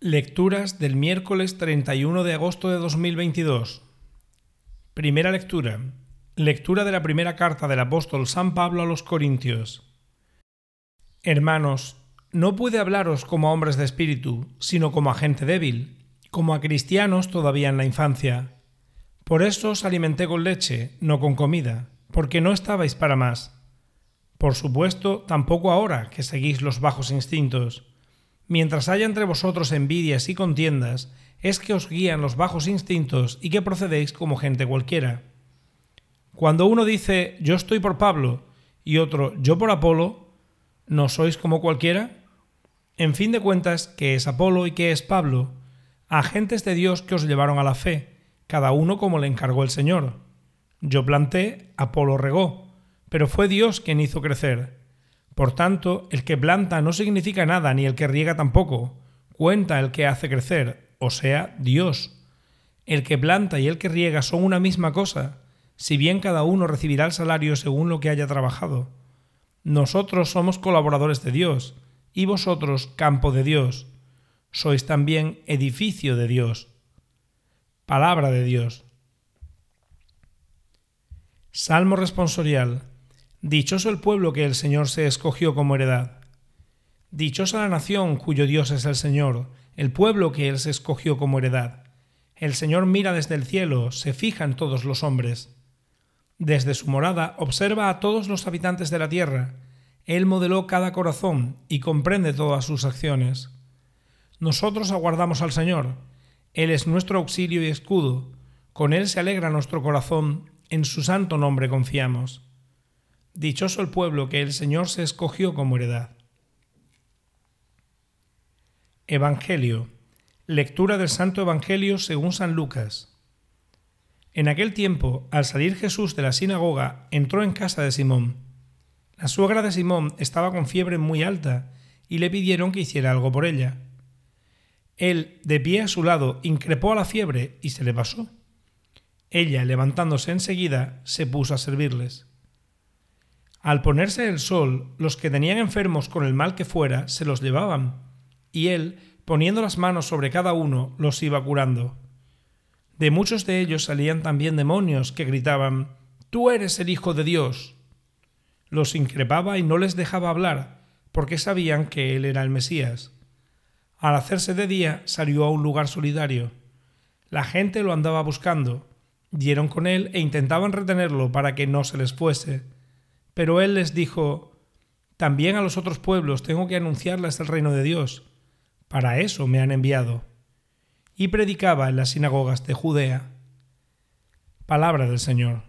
Lecturas del miércoles 31 de agosto de 2022. Primera lectura. Lectura de la primera carta del apóstol San Pablo a los Corintios. Hermanos, no puede hablaros como a hombres de espíritu, sino como a gente débil, como a cristianos todavía en la infancia. Por eso os alimenté con leche, no con comida, porque no estabais para más. Por supuesto, tampoco ahora que seguís los bajos instintos Mientras haya entre vosotros envidias y contiendas, es que os guían los bajos instintos y que procedéis como gente cualquiera. Cuando uno dice yo estoy por Pablo y otro yo por Apolo, ¿no sois como cualquiera? En fin de cuentas, ¿qué es Apolo y qué es Pablo? Agentes de Dios que os llevaron a la fe, cada uno como le encargó el Señor. Yo planté, Apolo regó, pero fue Dios quien hizo crecer. Por tanto, el que planta no significa nada, ni el que riega tampoco. Cuenta el que hace crecer, o sea, Dios. El que planta y el que riega son una misma cosa, si bien cada uno recibirá el salario según lo que haya trabajado. Nosotros somos colaboradores de Dios, y vosotros campo de Dios. Sois también edificio de Dios. Palabra de Dios. Salmo responsorial. Dichoso el pueblo que el Señor se escogió como heredad. Dichosa la nación cuyo Dios es el Señor, el pueblo que Él se escogió como heredad. El Señor mira desde el cielo, se fija en todos los hombres. Desde su morada observa a todos los habitantes de la tierra. Él modeló cada corazón y comprende todas sus acciones. Nosotros aguardamos al Señor. Él es nuestro auxilio y escudo. Con Él se alegra nuestro corazón. En su santo nombre confiamos. Dichoso el pueblo que el Señor se escogió como heredad. Evangelio. Lectura del Santo Evangelio según San Lucas. En aquel tiempo, al salir Jesús de la sinagoga, entró en casa de Simón. La suegra de Simón estaba con fiebre muy alta y le pidieron que hiciera algo por ella. Él, de pie a su lado, increpó a la fiebre y se le pasó. Ella, levantándose enseguida, se puso a servirles. Al ponerse el sol, los que tenían enfermos con el mal que fuera se los llevaban, y él, poniendo las manos sobre cada uno, los iba curando. De muchos de ellos salían también demonios que gritaban Tú eres el Hijo de Dios. Los increpaba y no les dejaba hablar, porque sabían que él era el Mesías. Al hacerse de día salió a un lugar solitario. La gente lo andaba buscando, dieron con él e intentaban retenerlo para que no se les fuese pero él les dijo, también a los otros pueblos tengo que anunciarles el reino de Dios. Para eso me han enviado. Y predicaba en las sinagogas de Judea. Palabra del Señor.